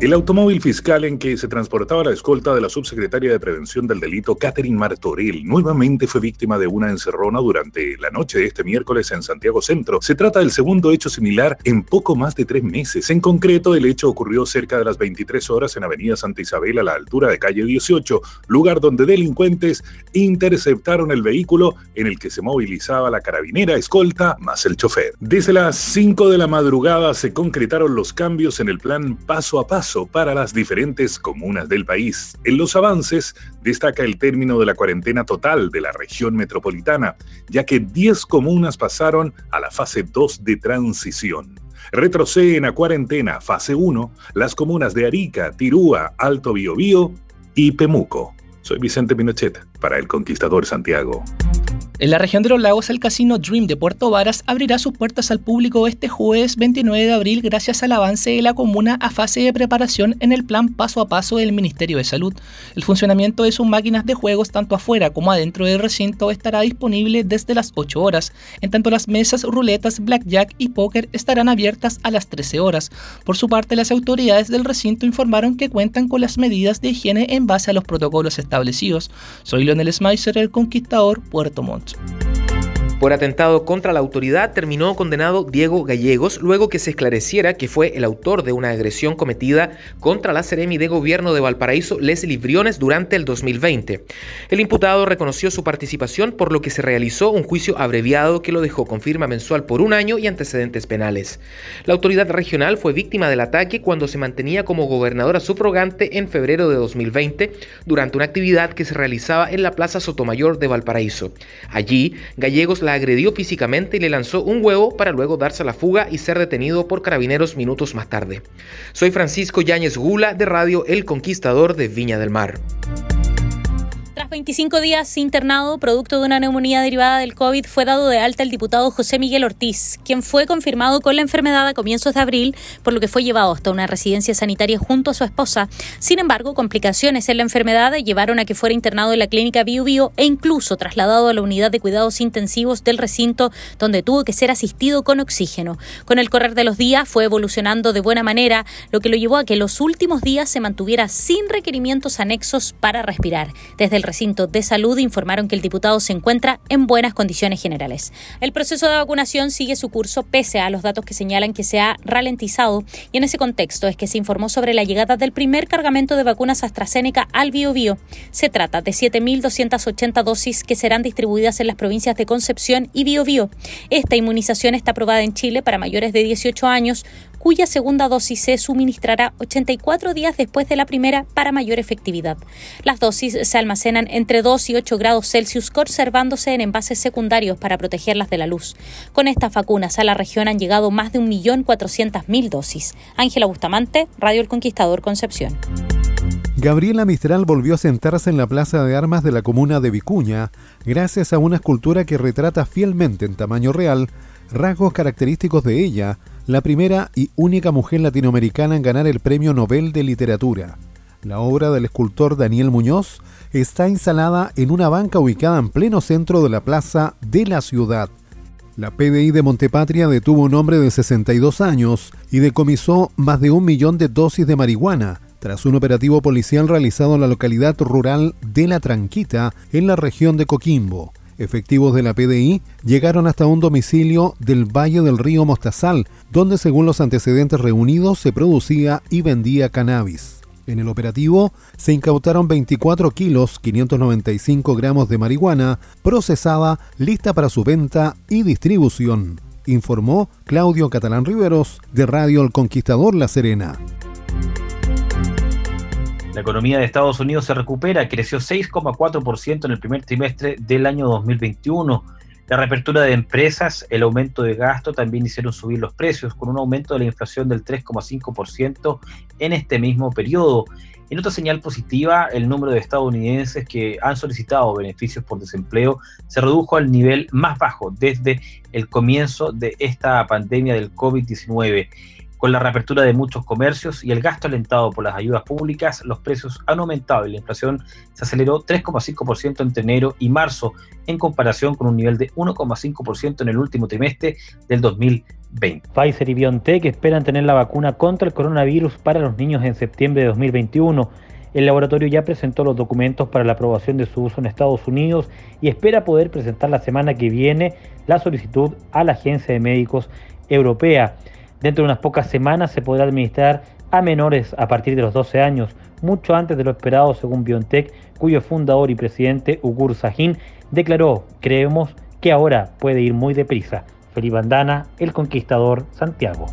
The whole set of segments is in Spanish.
El automóvil fiscal en que se transportaba la escolta de la subsecretaria de Prevención del Delito, Catherine Martorell, nuevamente fue víctima de una encerrona durante la noche de este miércoles en Santiago Centro. Se trata del segundo hecho similar en poco más de tres meses. En concreto, el hecho ocurrió cerca de las 23 horas en Avenida Santa Isabel a la altura de calle 18, lugar donde delincuentes interceptaron el vehículo en el que se movilizaba la carabinera escolta más el chofer. Desde las 5 de la madrugada se concretaron los cambios en el plan paso a paso para las diferentes comunas del país. En los avances destaca el término de la cuarentena total de la región metropolitana, ya que 10 comunas pasaron a la fase 2 de transición. Retroceden a cuarentena fase 1 las comunas de Arica, Tirúa, Alto Biobío y Pemuco. Soy Vicente Pinochet para El Conquistador Santiago. En la región de los lagos, el casino Dream de Puerto Varas abrirá sus puertas al público este jueves 29 de abril gracias al avance de la comuna a fase de preparación en el plan paso a paso del Ministerio de Salud. El funcionamiento de sus máquinas de juegos tanto afuera como adentro del recinto estará disponible desde las 8 horas, en tanto las mesas, ruletas, blackjack y póker estarán abiertas a las 13 horas. Por su parte, las autoridades del recinto informaron que cuentan con las medidas de higiene en base a los protocolos establecidos. Soy Leonel Schmeisser, el conquistador, Puerto Montt. out. Por atentado contra la autoridad terminó condenado Diego Gallegos luego que se esclareciera que fue el autor de una agresión cometida contra la Seremi de Gobierno de Valparaíso, Leslie Briones, durante el 2020. El imputado reconoció su participación por lo que se realizó un juicio abreviado que lo dejó con firma mensual por un año y antecedentes penales. La autoridad regional fue víctima del ataque cuando se mantenía como gobernadora subrogante en febrero de 2020 durante una actividad que se realizaba en la Plaza Sotomayor de Valparaíso. Allí, Gallegos la agredió físicamente y le lanzó un huevo para luego darse a la fuga y ser detenido por carabineros minutos más tarde. Soy Francisco Yáñez Gula de Radio El Conquistador de Viña del Mar. 25 días internado producto de una neumonía derivada del COVID, fue dado de alta el diputado José Miguel Ortiz, quien fue confirmado con la enfermedad a comienzos de abril, por lo que fue llevado hasta una residencia sanitaria junto a su esposa. Sin embargo, complicaciones en la enfermedad llevaron a que fuera internado en la clínica Bio Bio e incluso trasladado a la unidad de cuidados intensivos del recinto, donde tuvo que ser asistido con oxígeno. Con el correr de los días fue evolucionando de buena manera, lo que lo llevó a que los últimos días se mantuviera sin requerimientos anexos para respirar. Desde el recinto de salud informaron que el diputado se encuentra en buenas condiciones generales. El proceso de vacunación sigue su curso pese a los datos que señalan que se ha ralentizado y en ese contexto es que se informó sobre la llegada del primer cargamento de vacunas AstraZeneca al BioBio. Se trata de 7.280 dosis que serán distribuidas en las provincias de Concepción y Biobío. Esta inmunización está aprobada en Chile para mayores de 18 años cuya segunda dosis se suministrará 84 días después de la primera para mayor efectividad. Las dosis se almacenan entre 2 y 8 grados Celsius conservándose en envases secundarios para protegerlas de la luz. Con estas vacunas a la región han llegado más de 1.400.000 dosis. Ángela Bustamante, Radio El Conquistador Concepción. Gabriela Mistral volvió a sentarse en la plaza de armas de la comuna de Vicuña gracias a una escultura que retrata fielmente en tamaño real rasgos característicos de ella, la primera y única mujer latinoamericana en ganar el Premio Nobel de Literatura. La obra del escultor Daniel Muñoz está instalada en una banca ubicada en pleno centro de la plaza de la ciudad. La PDI de Montepatria detuvo un hombre de 62 años y decomisó más de un millón de dosis de marihuana tras un operativo policial realizado en la localidad rural de La Tranquita, en la región de Coquimbo. Efectivos de la PDI llegaron hasta un domicilio del Valle del Río Mostazal, donde según los antecedentes reunidos se producía y vendía cannabis. En el operativo se incautaron 24 kilos 595 gramos de marihuana procesada lista para su venta y distribución, informó Claudio Catalán Riveros de Radio El Conquistador La Serena. La economía de Estados Unidos se recupera, creció 6,4% en el primer trimestre del año 2021. La reapertura de empresas, el aumento de gasto también hicieron subir los precios, con un aumento de la inflación del 3,5% en este mismo periodo. En otra señal positiva, el número de estadounidenses que han solicitado beneficios por desempleo se redujo al nivel más bajo desde el comienzo de esta pandemia del COVID-19. Con la reapertura de muchos comercios y el gasto alentado por las ayudas públicas, los precios han aumentado y la inflación se aceleró 3,5% entre enero y marzo, en comparación con un nivel de 1,5% en el último trimestre del 2020. Pfizer y BioNTech esperan tener la vacuna contra el coronavirus para los niños en septiembre de 2021. El laboratorio ya presentó los documentos para la aprobación de su uso en Estados Unidos y espera poder presentar la semana que viene la solicitud a la Agencia de Médicos Europea. Dentro de unas pocas semanas se podrá administrar a menores a partir de los 12 años, mucho antes de lo esperado según BioNTech, cuyo fundador y presidente Ugur Sahin declaró, creemos que ahora puede ir muy deprisa. Felipe Andana, El Conquistador, Santiago.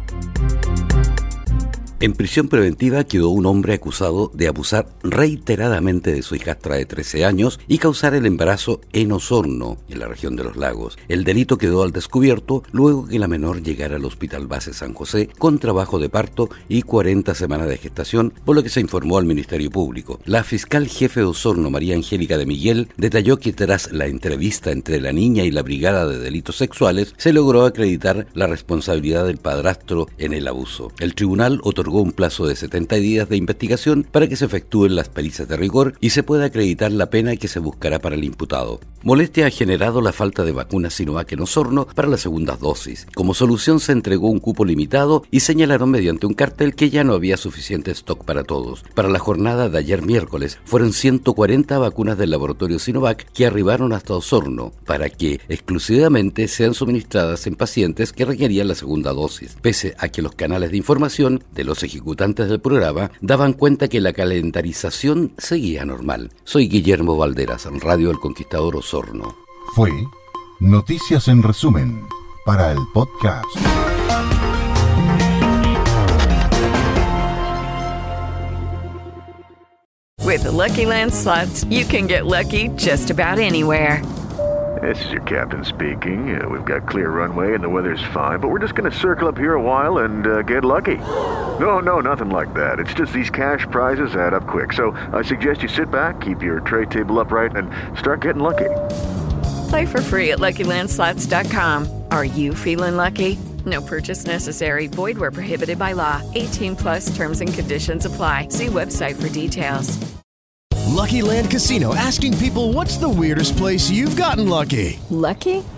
En prisión preventiva quedó un hombre acusado de abusar reiteradamente de su hijastra de 13 años y causar el embarazo en Osorno, en la región de los lagos. El delito quedó al descubierto luego que la menor llegara al Hospital Base San José con trabajo de parto y 40 semanas de gestación, por lo que se informó al Ministerio Público. La fiscal jefe de Osorno, María Angélica de Miguel, detalló que tras la entrevista entre la niña y la Brigada de Delitos Sexuales, se logró acreditar la responsabilidad del padrastro en el abuso. El tribunal otorgó un plazo de 70 días de investigación para que se efectúen las pericias de rigor y se pueda acreditar la pena que se buscará para el imputado. Molestia ha generado la falta de vacunas Sinovac en Osorno para las segundas dosis. Como solución se entregó un cupo limitado y señalaron mediante un cartel que ya no había suficiente stock para todos. Para la jornada de ayer miércoles fueron 140 vacunas del laboratorio Sinovac que arribaron hasta Osorno para que exclusivamente sean suministradas en pacientes que requerían la segunda dosis, pese a que los canales de información de los ejecutantes del programa daban cuenta que la calendarización seguía normal. Soy Guillermo Valderas, Radio El Conquistador Osorno. Fue Noticias en Resumen para el podcast. With the Lucky Land slots, you can get lucky just about anywhere. This is your captain speaking. Uh, we've got clear runway and the weather's fine, but we're just going to circle up here a while and uh, get lucky. No, no, nothing like that. It's just these cash prizes add up quick. So I suggest you sit back, keep your tray table upright, and start getting lucky. Play for free at LuckyLandSlots.com. Are you feeling lucky? No purchase necessary. Void where prohibited by law. 18 plus terms and conditions apply. See website for details. Lucky Land Casino asking people what's the weirdest place you've gotten lucky? Lucky?